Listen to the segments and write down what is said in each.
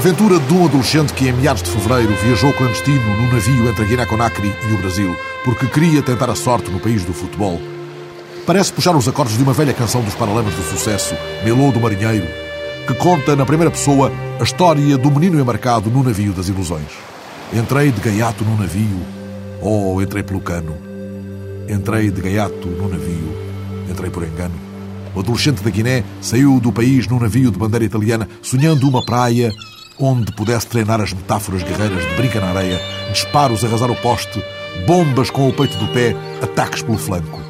Aventura de um adolescente que, em meados de fevereiro, viajou clandestino num navio entre a Guiné-Conakry e o Brasil, porque queria tentar a sorte no país do futebol. Parece puxar os acordes de uma velha canção dos Paralamas do Sucesso, Melô do Marinheiro, que conta na primeira pessoa a história do menino embarcado no navio das ilusões. Entrei de gaiato no navio, oh, entrei pelo cano. Entrei de gaiato no navio, entrei por engano. O adolescente da Guiné saiu do país num navio de bandeira italiana, sonhando uma praia onde pudesse treinar as metáforas guerreiras de brinca na areia, disparos a arrasar o poste, bombas com o peito do pé, ataques pelo flanco.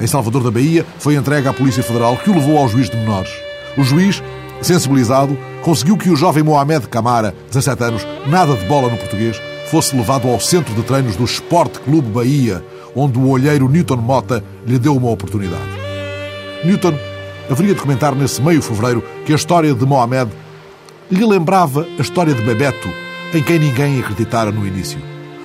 Em Salvador da Bahia, foi entregue à Polícia Federal, que o levou ao juiz de menores. O juiz, sensibilizado, conseguiu que o jovem Mohamed Camara, 17 anos, nada de bola no português, fosse levado ao centro de treinos do Sport Clube Bahia, onde o olheiro Newton Mota lhe deu uma oportunidade. Newton haveria de comentar nesse meio fevereiro que a história de Mohamed lhe lembrava a história de Bebeto, em quem ninguém acreditara no início.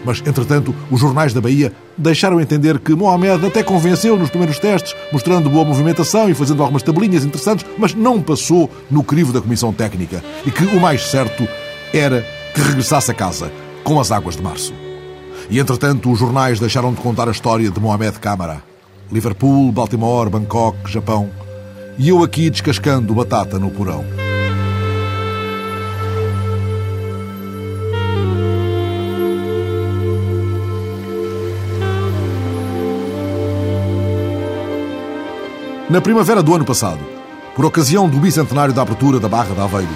Mas, entretanto, os jornais da Bahia deixaram entender que Mohamed até convenceu nos primeiros testes, mostrando boa movimentação e fazendo algumas tabelinhas interessantes, mas não passou no crivo da comissão técnica e que o mais certo era que regressasse a casa com as águas de março. E, entretanto, os jornais deixaram de contar a história de Mohamed Câmara. Liverpool, Baltimore, Bangkok, Japão. E eu aqui descascando batata no porão. Na primavera do ano passado, por ocasião do bicentenário da abertura da Barra da Aveiro,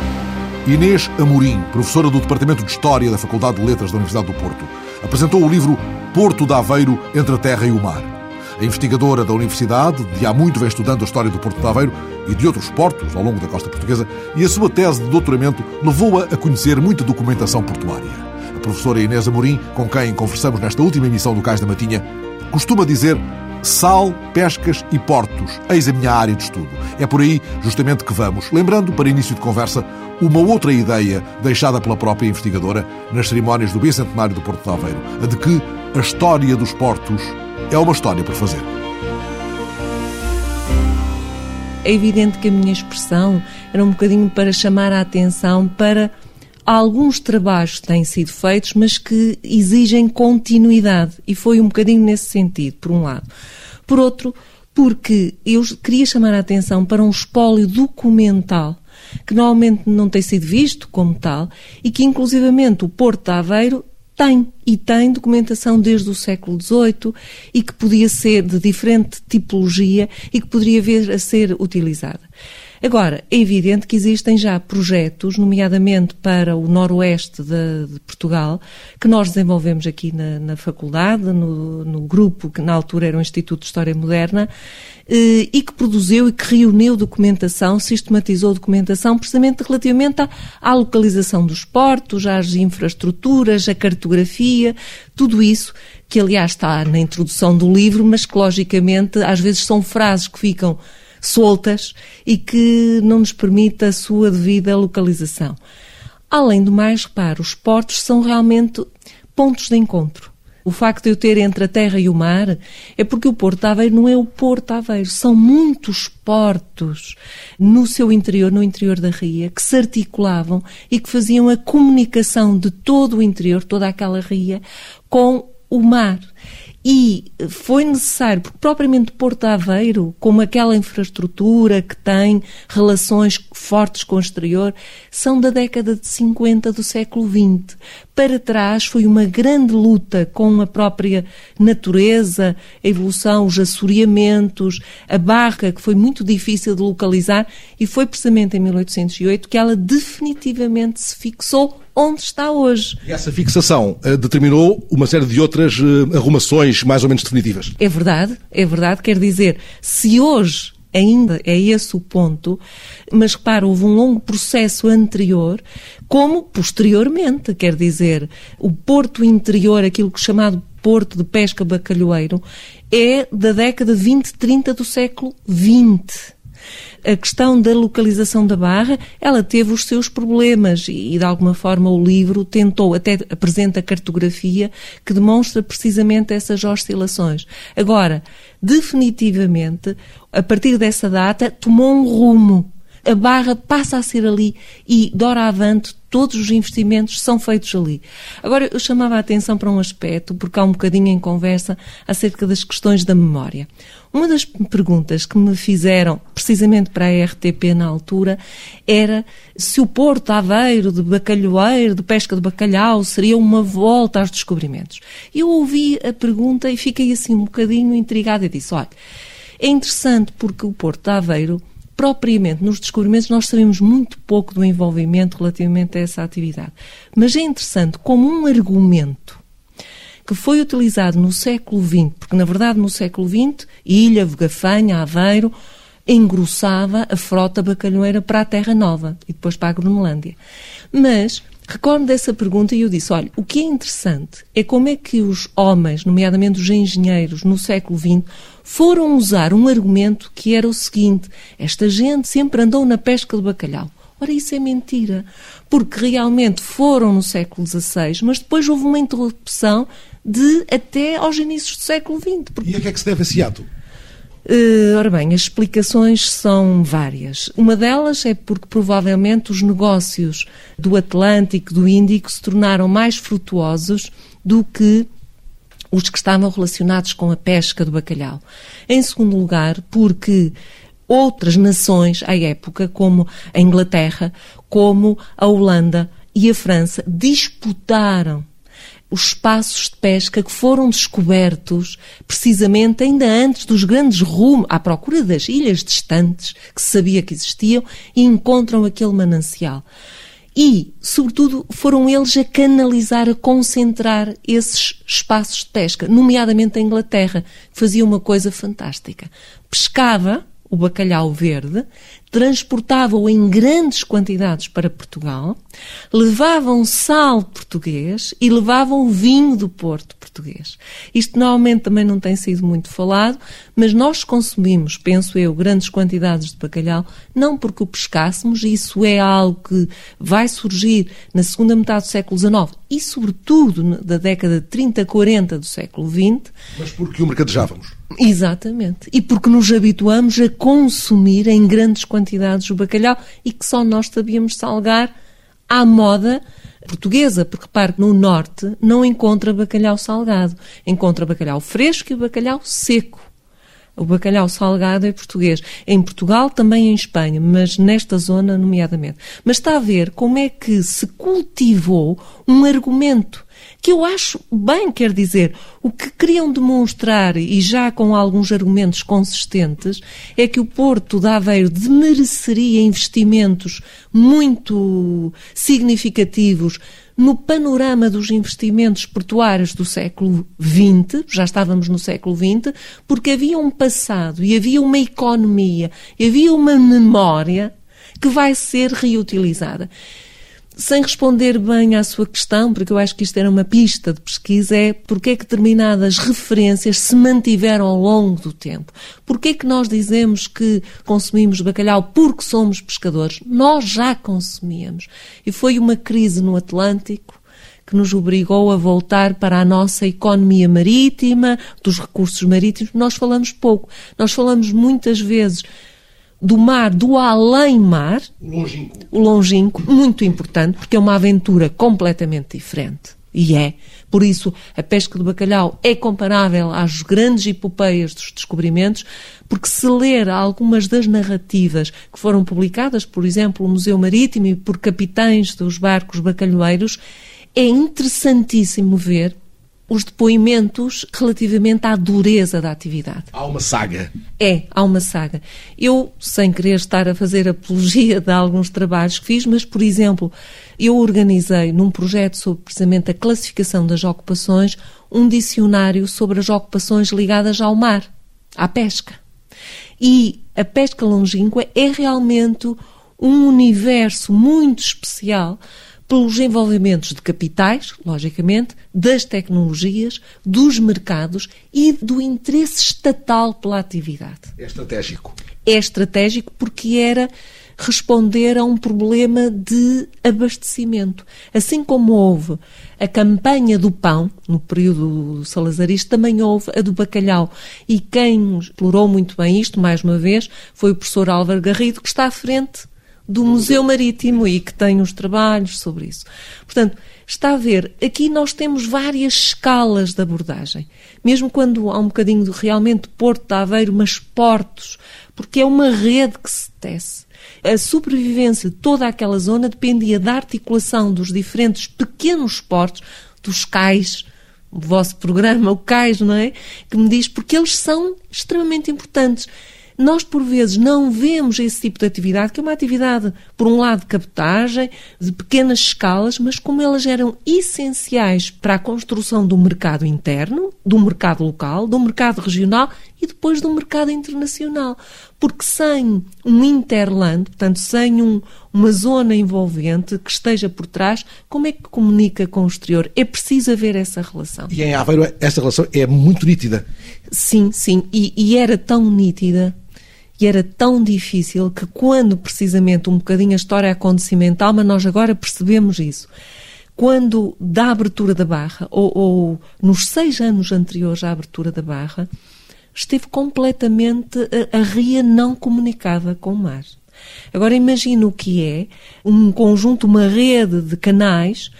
Inês Amorim, professora do Departamento de História da Faculdade de Letras da Universidade do Porto, apresentou o livro Porto da Aveiro entre a Terra e o Mar. A investigadora da Universidade, de há muito vem estudando a história do Porto de Aveiro e de outros portos ao longo da costa portuguesa, e a sua tese de doutoramento levou-a a conhecer muita documentação portuária. A professora Inês Amorim, com quem conversamos nesta última emissão do Cais da Matinha, costuma dizer Sal, pescas e portos. Eis a minha área de estudo. É por aí, justamente, que vamos. Lembrando, para início de conversa, uma outra ideia deixada pela própria investigadora nas cerimónias do Bicentenário do Porto de Aveiro, a de que a história dos portos é uma história por fazer. É evidente que a minha expressão era um bocadinho para chamar a atenção para alguns trabalhos que têm sido feitos, mas que exigem continuidade. E foi um bocadinho nesse sentido, por um lado. Por outro, porque eu queria chamar a atenção para um espólio documental que normalmente não tem sido visto como tal e que, inclusivamente, o Porto de Aveiro tem, e tem documentação desde o século XVIII e que podia ser de diferente tipologia e que poderia vir a ser utilizada. Agora, é evidente que existem já projetos, nomeadamente para o noroeste de, de Portugal, que nós desenvolvemos aqui na, na faculdade, no, no, grupo que na altura era o Instituto de História Moderna, eh, e que produziu e que reuniu documentação, sistematizou documentação, precisamente relativamente à, à localização dos portos, às infraestruturas, à cartografia, tudo isso que aliás está na introdução do livro, mas que logicamente às vezes são frases que ficam soltas e que não nos permite a sua devida localização. Além do mais, repare, os portos são realmente pontos de encontro. O facto de eu ter entre a terra e o mar é porque o Porto de Aveiro não é o Porto de Aveiro, são muitos portos no seu interior, no interior da ria, que se articulavam e que faziam a comunicação de todo o interior, toda aquela ria, com o mar. E foi necessário, porque propriamente Porto Aveiro, como aquela infraestrutura que tem relações fortes com o exterior, são da década de 50 do século XX. Para trás foi uma grande luta com a própria natureza, a evolução, os assoreamentos, a barca, que foi muito difícil de localizar, e foi precisamente em 1808 que ela definitivamente se fixou onde está hoje. E essa fixação uh, determinou uma série de outras uh, arrumações mais ou menos definitivas. É verdade, é verdade. Quer dizer, se hoje ainda é esse o ponto, mas repara, houve um longo processo anterior, como posteriormente, quer dizer, o porto interior, aquilo que é chamado porto de pesca bacalhoeiro, é da década 20, 30 do século XX a questão da localização da barra, ela teve os seus problemas e, de alguma forma, o livro tentou, até apresenta cartografia que demonstra precisamente essas oscilações. Agora, definitivamente, a partir dessa data, tomou um rumo a barra passa a ser ali e, doravante, todos os investimentos são feitos ali. Agora, eu chamava a atenção para um aspecto, porque há um bocadinho em conversa acerca das questões da memória. Uma das perguntas que me fizeram, precisamente para a RTP na altura, era se o Porto Aveiro de bacalhoeiro, de pesca de bacalhau, seria uma volta aos descobrimentos. Eu ouvi a pergunta e fiquei assim um bocadinho intrigada e disse, olha, é interessante porque o Porto Aveiro propriamente nos descobrimentos nós sabemos muito pouco do envolvimento relativamente a essa atividade. Mas é interessante como um argumento que foi utilizado no século XX, porque na verdade no século XX, Ilha, Vegafanha, Aveiro, engrossava a frota bacalhoeira para a Terra Nova e depois para a Groenlândia. Mas recordo dessa pergunta e eu disse: olha, o que é interessante é como é que os homens, nomeadamente os engenheiros, no século XX, foram usar um argumento que era o seguinte: esta gente sempre andou na pesca de bacalhau. Ora, isso é mentira, porque realmente foram no século XVI, mas depois houve uma interrupção de até aos inícios do século XX. Porque... E a que é que se deve esse ato? Uh, ora bem, as explicações são várias. Uma delas é porque provavelmente os negócios do Atlântico, do Índico, se tornaram mais frutuosos do que os que estavam relacionados com a pesca do bacalhau. Em segundo lugar, porque outras nações à época, como a Inglaterra, como a Holanda e a França, disputaram os espaços de pesca que foram descobertos precisamente ainda antes dos grandes rumos, à procura das ilhas distantes que se sabia que existiam e encontram aquele manancial. E, sobretudo, foram eles a canalizar, a concentrar esses espaços de pesca, nomeadamente a Inglaterra, que fazia uma coisa fantástica. Pescava o bacalhau verde, transportavam-o em grandes quantidades para Portugal, levavam sal português e levavam vinho do Porto português. Isto normalmente também não tem sido muito falado, mas nós consumimos, penso eu, grandes quantidades de bacalhau, não porque o pescássemos, isso é algo que vai surgir na segunda metade do século XIX e, sobretudo, da década de 30, 40 do século XX. Mas porque o mercadejávamos. Exatamente. E porque nos habituamos a consumir em grandes quantidades o bacalhau e que só nós sabíamos salgar à moda portuguesa, porque repare no norte não encontra bacalhau salgado, encontra bacalhau fresco e bacalhau seco. O bacalhau salgado é português. Em Portugal, também em Espanha, mas nesta zona, nomeadamente. Mas está a ver como é que se cultivou um argumento que eu acho bem, quer dizer, o que queriam demonstrar, e já com alguns argumentos consistentes, é que o Porto de Aveiro demereceria investimentos muito significativos no panorama dos investimentos portuários do século XX, já estávamos no século XX, porque havia um passado e havia uma economia, havia uma memória que vai ser reutilizada sem responder bem à sua questão, porque eu acho que isto era uma pista de pesquisa, é porque é que determinadas referências se mantiveram ao longo do tempo. Porque é que nós dizemos que consumimos bacalhau porque somos pescadores? Nós já consumíamos. E foi uma crise no Atlântico que nos obrigou a voltar para a nossa economia marítima, dos recursos marítimos. Nós falamos pouco. Nós falamos muitas vezes do mar, do além-mar, o longínquo, muito importante, porque é uma aventura completamente diferente. E é. Por isso, a pesca do bacalhau é comparável às grandes epopeias dos descobrimentos, porque se ler algumas das narrativas que foram publicadas, por exemplo, no Museu Marítimo e por capitães dos barcos bacalhoeiros, é interessantíssimo ver os depoimentos relativamente à dureza da atividade. Há uma saga. É, há uma saga. Eu, sem querer estar a fazer apologia de alguns trabalhos que fiz, mas, por exemplo, eu organizei num projeto sobre precisamente a classificação das ocupações um dicionário sobre as ocupações ligadas ao mar, à pesca. E a pesca longínqua é realmente um universo muito especial pelos envolvimentos de capitais, logicamente, das tecnologias, dos mercados e do interesse estatal pela atividade. É estratégico. É estratégico porque era responder a um problema de abastecimento. Assim como houve a campanha do pão, no período salazarista, também houve a do bacalhau. E quem explorou muito bem isto, mais uma vez, foi o professor Álvaro Garrido, que está à frente do Museu Marítimo e que tem os trabalhos sobre isso. Portanto, está a ver, aqui nós temos várias escalas de abordagem. Mesmo quando há um bocadinho de realmente Porto de Aveiro, mas portos, porque é uma rede que se tece. A sobrevivência de toda aquela zona dependia da articulação dos diferentes pequenos portos, dos cais, o vosso programa, o cais, não é? Que me diz porque eles são extremamente importantes. Nós, por vezes, não vemos esse tipo de atividade, que é uma atividade, por um lado, de captagem, de pequenas escalas, mas como elas eram essenciais para a construção do mercado interno, do mercado local, do mercado regional e depois do mercado internacional. Porque sem um interland, portanto, sem um, uma zona envolvente que esteja por trás, como é que comunica com o exterior? É preciso haver essa relação. E em Aveiro, essa relação é muito nítida. Sim, sim. E, e era tão nítida era tão difícil que quando precisamente um bocadinho a história acontecimental, mas nós agora percebemos isso, quando da abertura da Barra, ou, ou nos seis anos anteriores à abertura da Barra, esteve completamente a, a ria não comunicada com o mar. Agora imagine o que é um conjunto, uma rede de canais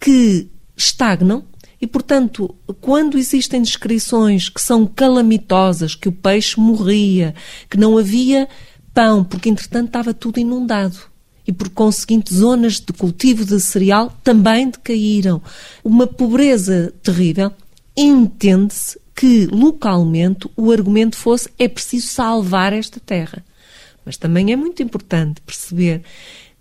que estagnam e, portanto, quando existem descrições que são calamitosas, que o peixe morria, que não havia pão, porque entretanto estava tudo inundado. E por conseguinte, zonas de cultivo de cereal também decaíram. Uma pobreza terrível. Entende-se que localmente o argumento fosse é preciso salvar esta terra. Mas também é muito importante perceber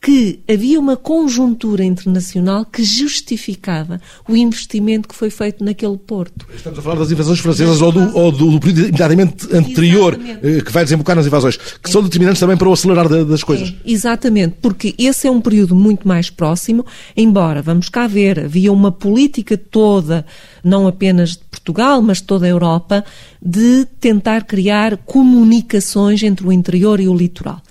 que havia uma conjuntura internacional que justificava o investimento que foi feito naquele porto. Estamos a falar das invasões francesas ou do, ou do, do período imediatamente anterior eh, que vai desembocar nas invasões, que é. são determinantes também para o acelerar das coisas. É, exatamente, porque esse é um período muito mais próximo, embora, vamos cá ver, havia uma política toda, não apenas de Portugal, mas de toda a Europa, de tentar criar comunicações entre o interior e o litoral.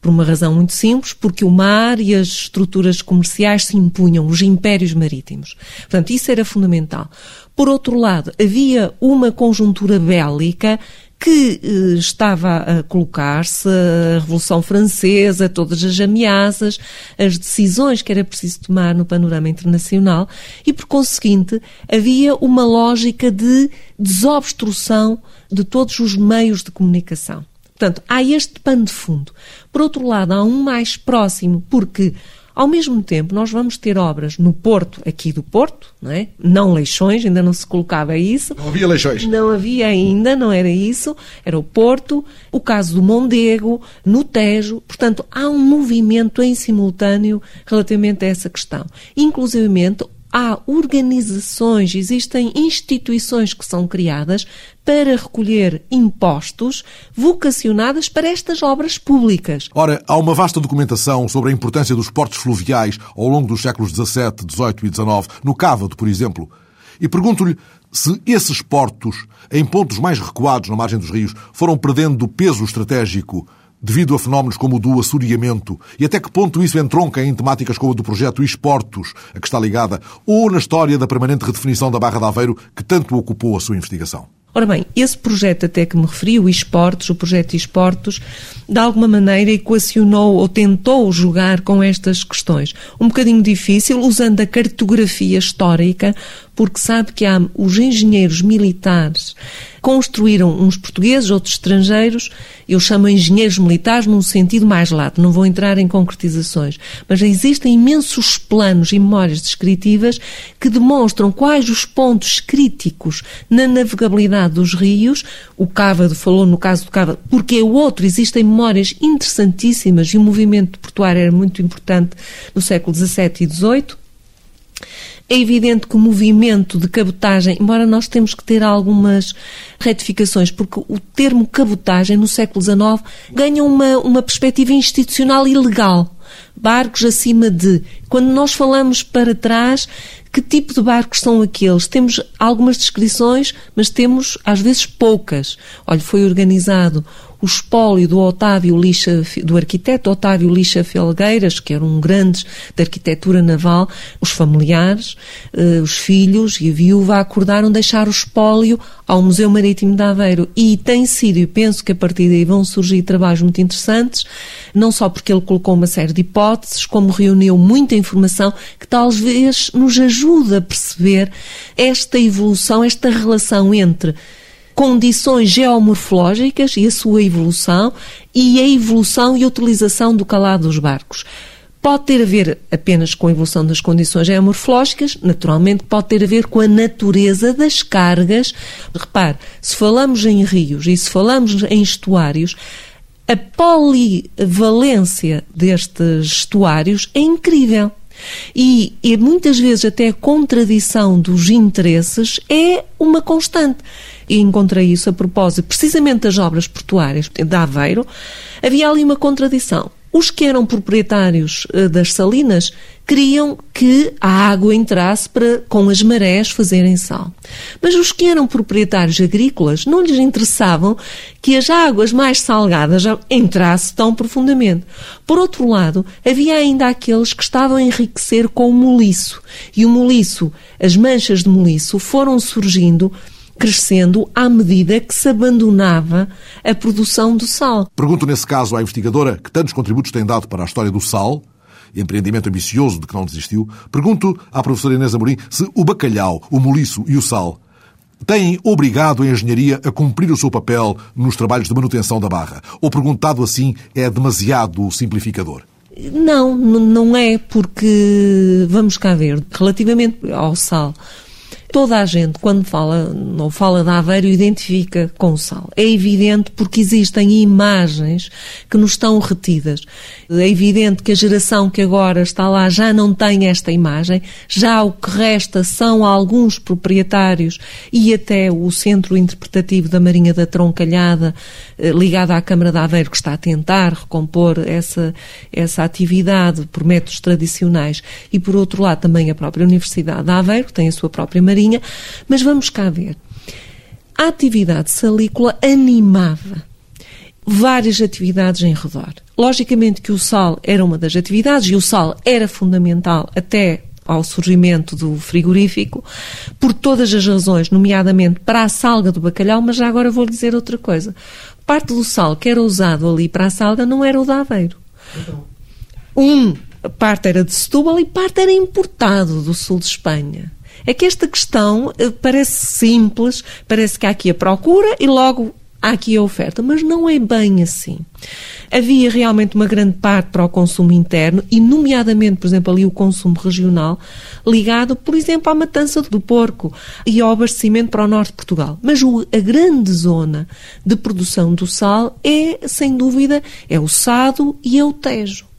Por uma razão muito simples, porque o mar e as estruturas comerciais se impunham, os impérios marítimos. Portanto, isso era fundamental. Por outro lado, havia uma conjuntura bélica que eh, estava a colocar-se a Revolução Francesa, todas as ameaças, as decisões que era preciso tomar no panorama internacional e, por conseguinte, havia uma lógica de desobstrução de todos os meios de comunicação. Portanto, há este pano de fundo. Por outro lado, há um mais próximo, porque ao mesmo tempo, nós vamos ter obras no Porto, aqui do Porto, não é? Não Leixões, ainda não se colocava isso. Não havia Leixões. Não havia ainda, não era isso. Era o Porto, o caso do Mondego, no Tejo. Portanto, há um movimento em simultâneo relativamente a essa questão. Inclusive, há organizações, existem instituições que são criadas para recolher impostos vocacionadas para estas obras públicas. Ora, há uma vasta documentação sobre a importância dos portos fluviais ao longo dos séculos XVII, XVIII e XIX, no Cávado, por exemplo. E pergunto-lhe se esses portos, em pontos mais recuados na margem dos rios, foram perdendo peso estratégico devido a fenómenos como o do assoreamento, e até que ponto isso entronca em temáticas como a do projeto Esportos, a que está ligada, ou na história da permanente redefinição da Barra de Aveiro, que tanto ocupou a sua investigação? Ora bem, esse projeto até que me referi, o Esportes, o projeto Esportes, de alguma maneira equacionou ou tentou jogar com estas questões. Um bocadinho difícil, usando a cartografia histórica, porque sabe que há os engenheiros militares construíram uns portugueses, outros estrangeiros, eu chamo engenheiros militares num sentido mais lato, não vou entrar em concretizações, mas existem imensos planos e memórias descritivas que demonstram quais os pontos críticos na navegabilidade dos rios, o Cávado falou no caso do Cávado, porque é o outro, existem memórias interessantíssimas e o movimento portuário era muito importante no século XVII e XVIII, é evidente que o movimento de cabotagem, embora nós temos que ter algumas retificações, porque o termo cabotagem no século XIX ganha uma, uma perspectiva institucional e legal. Barcos acima de. Quando nós falamos para trás, que tipo de barcos são aqueles? Temos algumas descrições, mas temos às vezes poucas. Olha, foi organizado o espólio do Otávio Lixa, do arquiteto Otávio Lixa Felgueiras, que era um grande da arquitetura naval, os familiares, eh, os filhos e a viúva acordaram deixar o espólio ao Museu Marítimo de Aveiro. E tem sido, e penso que a partir daí vão surgir trabalhos muito interessantes, não só porque ele colocou uma série de hipóteses, como reuniu muita informação que talvez nos ajude a perceber esta evolução, esta relação entre condições geomorfológicas e a sua evolução e a evolução e utilização do calado dos barcos. Pode ter a ver apenas com a evolução das condições geomorfológicas, naturalmente pode ter a ver com a natureza das cargas. Repare, se falamos em rios e se falamos em estuários, a polivalência destes estuários é incrível. E, e, muitas vezes até a contradição dos interesses é uma constante. E encontrei isso a propósito precisamente das obras portuárias de Aveiro. Havia ali uma contradição. Os que eram proprietários uh, das salinas queriam que a água entrasse para, com as marés, fazerem sal. Mas os que eram proprietários agrícolas não lhes interessavam que as águas mais salgadas entrassem tão profundamente. Por outro lado, havia ainda aqueles que estavam a enriquecer com o moliço. E o moliço, as manchas de moliço, foram surgindo crescendo à medida que se abandonava a produção do sal. Pergunto nesse caso à investigadora que tantos contributos tem dado para a história do sal, empreendimento ambicioso de que não desistiu, pergunto à professora Inês Amorim se o bacalhau, o moliço e o sal têm obrigado a engenharia a cumprir o seu papel nos trabalhos de manutenção da barra? Ou perguntado assim é demasiado simplificador? Não, não é, porque vamos cá ver, relativamente ao sal, Toda a gente, quando fala, não fala de Aveiro, identifica com sal. É evidente porque existem imagens que nos estão retidas. É evidente que a geração que agora está lá já não tem esta imagem, já o que resta são alguns proprietários e até o Centro Interpretativo da Marinha da Troncalhada, eh, ligado à Câmara de Aveiro, que está a tentar recompor essa, essa atividade por métodos tradicionais, e por outro lado também a própria Universidade de Aveiro, que tem a sua própria Marinha mas vamos cá ver. A atividade salícola animava várias atividades em redor. Logicamente que o sal era uma das atividades e o sal era fundamental até ao surgimento do frigorífico, por todas as razões, nomeadamente para a salga do bacalhau, mas já agora vou dizer outra coisa. Parte do sal que era usado ali para a salga não era o da Aveiro. Então. Um, parte era de Setúbal e parte era importado do sul de Espanha. É que esta questão eh, parece simples, parece que há aqui a procura e logo há aqui a oferta, mas não é bem assim. Havia realmente uma grande parte para o consumo interno e, nomeadamente, por exemplo, ali o consumo regional, ligado, por exemplo, à matança do porco e ao abastecimento para o norte de Portugal. Mas o, a grande zona de produção do sal é, sem dúvida, é o Sado e é o Tejo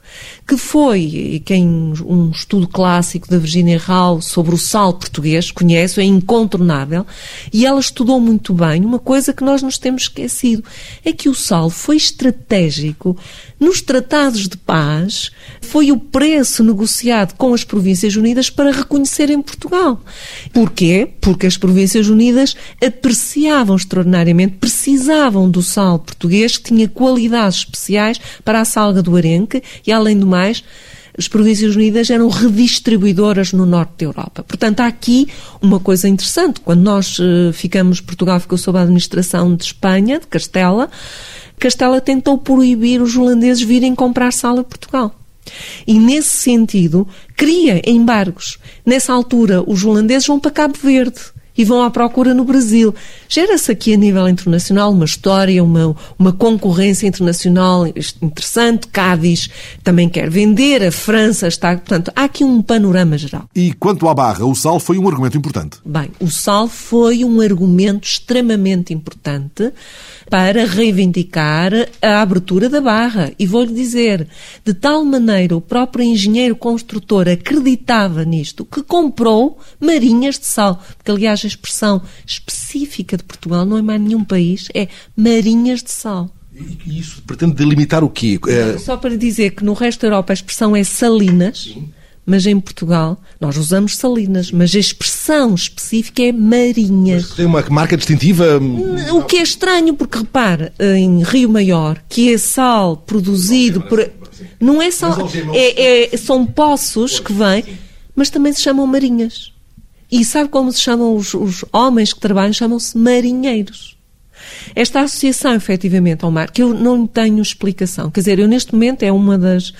que foi, quem um estudo clássico da Virginia Rao sobre o sal português conhece, é incontornável, e ela estudou muito bem uma coisa que nós nos temos esquecido, é que o sal foi estratégico nos tratados de paz, foi o preço negociado com as Províncias Unidas para reconhecerem Portugal. Porquê? Porque as Províncias Unidas apreciavam extraordinariamente, precisavam do sal português, que tinha qualidades especiais para a salga do arenque e, além do mais, as Províncias Unidas eram redistribuidoras no norte da Europa. Portanto, há aqui uma coisa interessante. Quando nós uh, ficamos, Portugal ficou sob a administração de Espanha, de Castela, Castela tentou proibir os holandeses virem comprar sal a Portugal. E nesse sentido, cria embargos. Nessa altura, os holandeses vão para Cabo Verde e vão à procura no Brasil. Gera-se aqui a nível internacional uma história, uma, uma concorrência internacional interessante. Cádiz também quer vender, a França está. Portanto, há aqui um panorama geral. E quanto à barra, o sal foi um argumento importante? Bem, o sal foi um argumento extremamente importante para reivindicar a abertura da barra. E vou-lhe dizer, de tal maneira o próprio engenheiro construtor acreditava nisto que comprou marinhas de sal. Porque, aliás, a expressão específica de Portugal não é mais nenhum país, é marinhas de sal. E isso pretende delimitar o quê? É... Só para dizer que no resto da Europa a expressão é salinas. Sim mas em Portugal nós usamos salinas, mas a expressão específica é marinhas. Mas tem uma marca distintiva? O que é estranho, porque repare, em Rio Maior, que é sal produzido por. Não é sal. É, é, são poços que vêm, mas também se chamam marinhas. E sabe como se chamam os, os homens que trabalham? Chamam-se marinheiros. Esta associação, efetivamente, ao mar, que eu não tenho explicação. Quer dizer, eu neste momento é uma das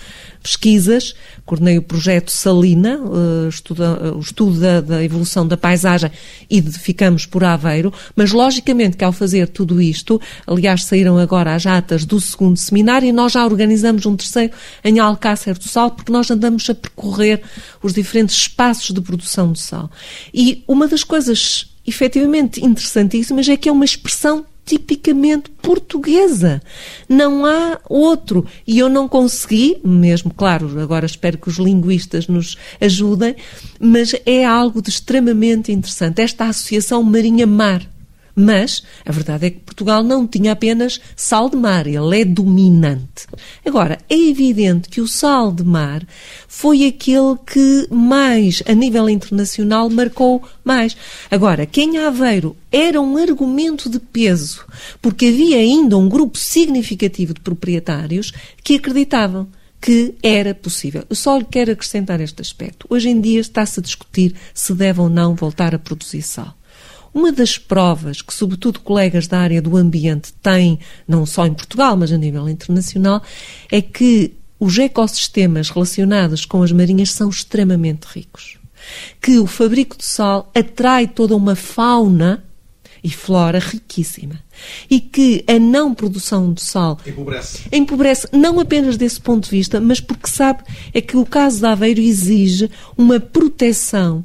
pesquisas, coordenei o projeto Salina, uh, estuda, uh, o estudo da, da, evolução da paisagem e ficamos por Aveiro, mas logicamente que ao fazer tudo isto, aliás saíram agora as atas do segundo seminário e nós já organizamos um terceiro em Alcácer do Sal, porque nós andamos a percorrer os diferentes espaços de produção de sal. E uma das coisas efetivamente interessantíssimas é que é uma expressão tipicamente portuguesa. Não há outro. E eu não consegui, mesmo, claro, agora espero que os linguistas nos ajudem, mas é algo de extremamente interessante. Esta associação marinha-mar. Mas a verdade é que Portugal não tinha apenas sal de mar, ele é dominante. Agora, é evidente que o sal de mar foi aquele que mais, a nível internacional, marcou mais. Agora, quem Aveiro era um argumento de peso, porque havia ainda um grupo significativo de proprietários que acreditavam que era possível. Eu só lhe quero acrescentar este aspecto. Hoje em dia está-se a discutir se deve ou não voltar a produzir sal. Uma das provas que, sobretudo, colegas da área do ambiente têm, não só em Portugal, mas a nível internacional, é que os ecossistemas relacionados com as marinhas são extremamente ricos. Que o fabrico de sal atrai toda uma fauna e flora riquíssima. E que a não produção de sal empobrece. empobrece não apenas desse ponto de vista, mas porque sabe é que o caso de Aveiro exige uma proteção,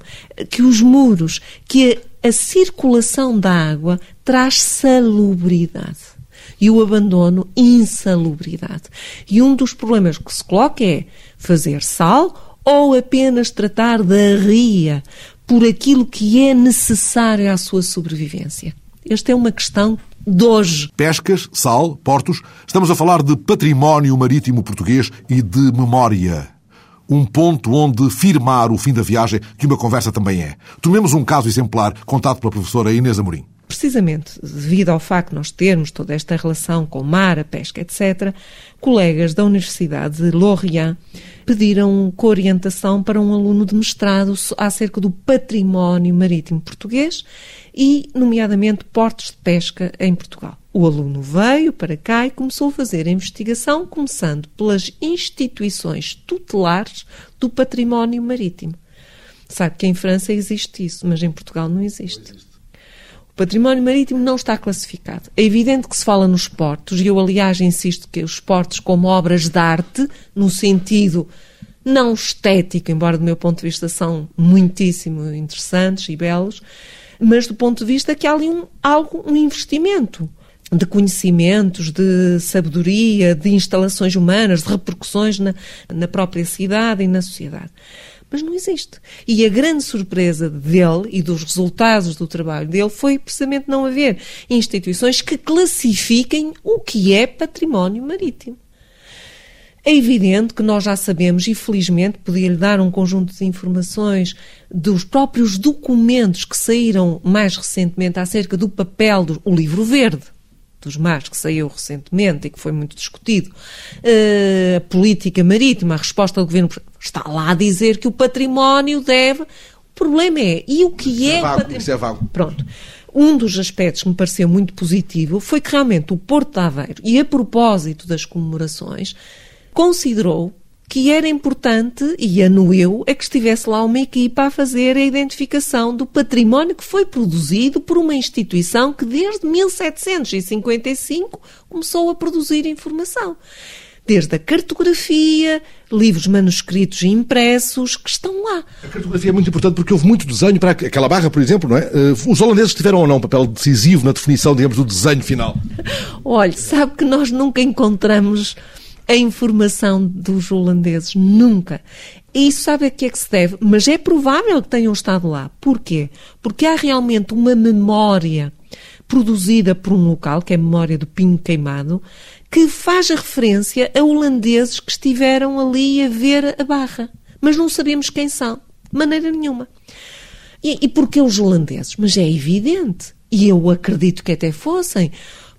que os muros, que a, a circulação da água traz salubridade e o abandono insalubridade. E um dos problemas que se coloca é fazer sal ou apenas tratar da ria por aquilo que é necessário à sua sobrevivência? Esta é uma questão de hoje. Pescas, sal, portos. Estamos a falar de património marítimo português e de memória. Um ponto onde firmar o fim da viagem, que uma conversa também é. Tomemos um caso exemplar contado pela professora Inês Amorim. Precisamente devido ao facto de nós termos toda esta relação com o mar, a pesca, etc., colegas da Universidade de Lorient pediram orientação para um aluno de mestrado acerca do património marítimo português e, nomeadamente, portos de pesca em Portugal. O aluno veio para cá e começou a fazer a investigação, começando pelas instituições tutelares do património marítimo. Sabe que em França existe isso, mas em Portugal não existe. O património marítimo não está classificado. É evidente que se fala nos portos, e eu, aliás, insisto que os portos, como obras de arte, no sentido não estético, embora do meu ponto de vista são muitíssimo interessantes e belos, mas do ponto de vista que há ali um, algo, um investimento de conhecimentos, de sabedoria, de instalações humanas, de repercussões na, na própria cidade e na sociedade. Mas não existe. E a grande surpresa dele e dos resultados do trabalho dele foi precisamente não haver instituições que classifiquem o que é património marítimo. É evidente que nós já sabemos, e felizmente podia-lhe dar um conjunto de informações dos próprios documentos que saíram mais recentemente acerca do papel do livro verde dos mares, que saiu recentemente e que foi muito discutido, uh, a política marítima, a resposta do governo está lá a dizer que o património deve. O problema é, e o que isso é, é vago, património? Isso é vago. Pronto. Um dos aspectos que me pareceu muito positivo foi que realmente o Porto de Aveiro, e a propósito das comemorações, considerou que era importante e anueu é que estivesse lá uma equipa a fazer a identificação do património que foi produzido por uma instituição que desde 1755 começou a produzir informação. Desde a cartografia, livros manuscritos e impressos que estão lá. A cartografia é muito importante porque houve muito desenho para aquela barra, por exemplo, não é? Eh, os holandeses tiveram ou não um papel decisivo na definição, digamos, do desenho final? Olha, sabe que nós nunca encontramos a informação dos holandeses. Nunca. E isso sabe a que é que se deve, mas é provável que tenham estado lá. Porquê? Porque há realmente uma memória produzida por um local, que é a memória do Pinho Queimado, que faz a referência a holandeses que estiveram ali a ver a barra. Mas não sabemos quem são, de maneira nenhuma. E, e porquê os holandeses? Mas é evidente, e eu acredito que até fossem,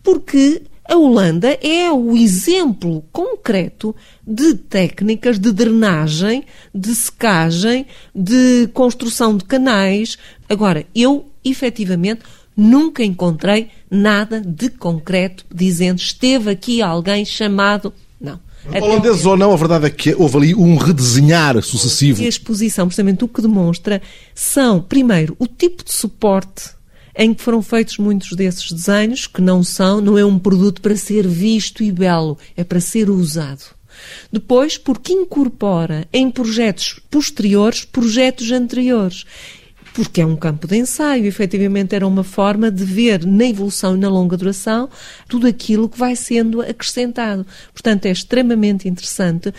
porque a Holanda é o exemplo concreto de técnicas de drenagem, de secagem, de construção de canais. Agora, eu efetivamente Nunca encontrei nada de concreto dizendo esteve aqui alguém chamado. Não. Holandeses ou não, a verdade é que houve ali um redesenhar sucessivo. E a exposição, precisamente o que demonstra, são, primeiro, o tipo de suporte em que foram feitos muitos desses desenhos, que não são, não é um produto para ser visto e belo, é para ser usado. Depois, porque incorpora em projetos posteriores projetos anteriores porque é um campo de ensaio, efetivamente era uma forma de ver na evolução e na longa duração tudo aquilo que vai sendo acrescentado. Portanto, é extremamente interessante.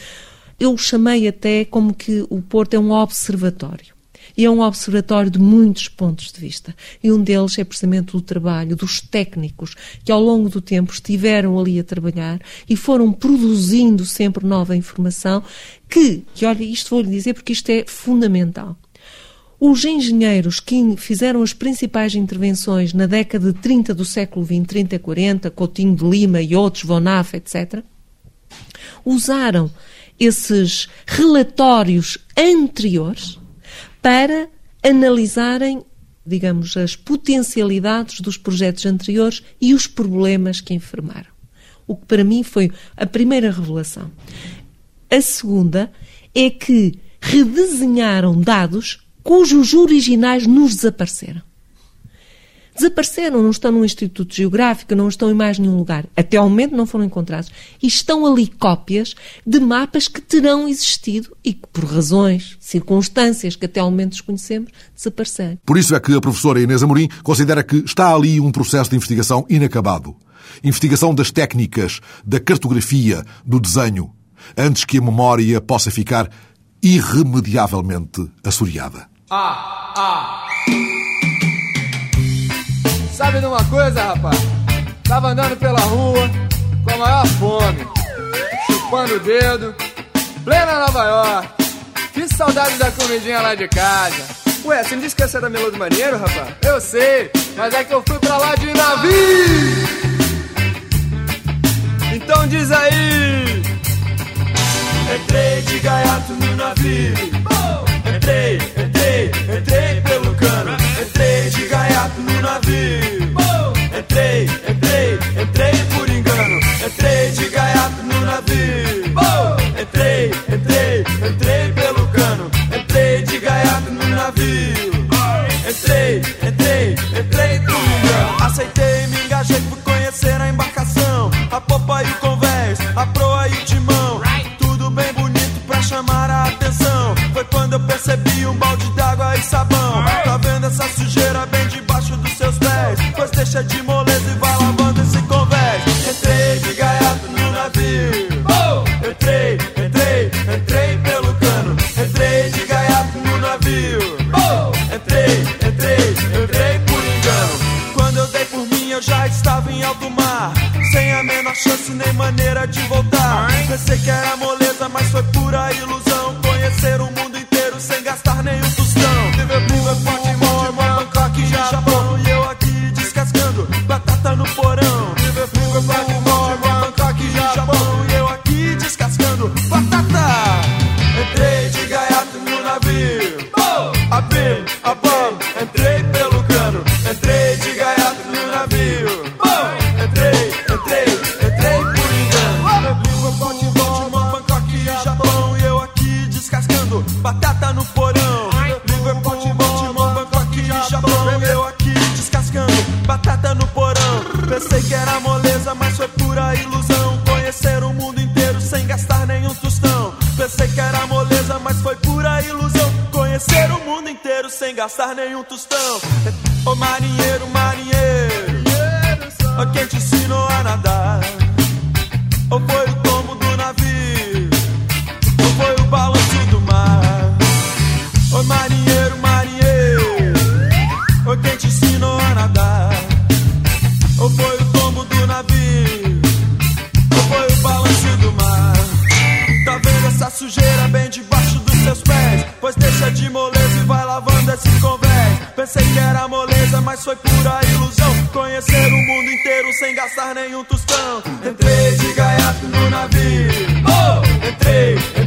Eu chamei até como que o Porto é um observatório. E é um observatório de muitos pontos de vista. E um deles é precisamente o trabalho dos técnicos que ao longo do tempo estiveram ali a trabalhar e foram produzindo sempre nova informação que, que olha, isto vou lhe dizer porque isto é fundamental. Os engenheiros que fizeram as principais intervenções na década de 30 do século XX, 30 e 40, Coutinho de Lima e outros, Vonaf, etc., usaram esses relatórios anteriores para analisarem, digamos, as potencialidades dos projetos anteriores e os problemas que informaram. O que para mim foi a primeira revelação. A segunda é que redesenharam dados cujos originais nos desapareceram. Desapareceram, não estão no Instituto Geográfico, não estão em mais nenhum lugar. Até ao momento não foram encontrados. E estão ali cópias de mapas que terão existido e que, por razões, circunstâncias que até ao momento desconhecemos, desapareceram. Por isso é que a professora Inês Amorim considera que está ali um processo de investigação inacabado. Investigação das técnicas, da cartografia, do desenho, antes que a memória possa ficar irremediavelmente assoreada. Ah, ah. Sabe de uma coisa, rapaz? Tava andando pela rua com a maior fome, chupando o dedo, plena Nova York. Que saudade da comidinha lá de casa. Ué, você não disse que essa era Melô do Marinheiro, rapaz? Eu sei, mas é que eu fui pra lá de navio. Então diz aí. Entrei de gaiato no navio. Entrei, entrei, entrei pelo cano. Entrei de gaiato no navio. Entrei, entrei, gastar nenhum gastar nenhum tostão. Entrei de gaiato no navio. Entrei, entrei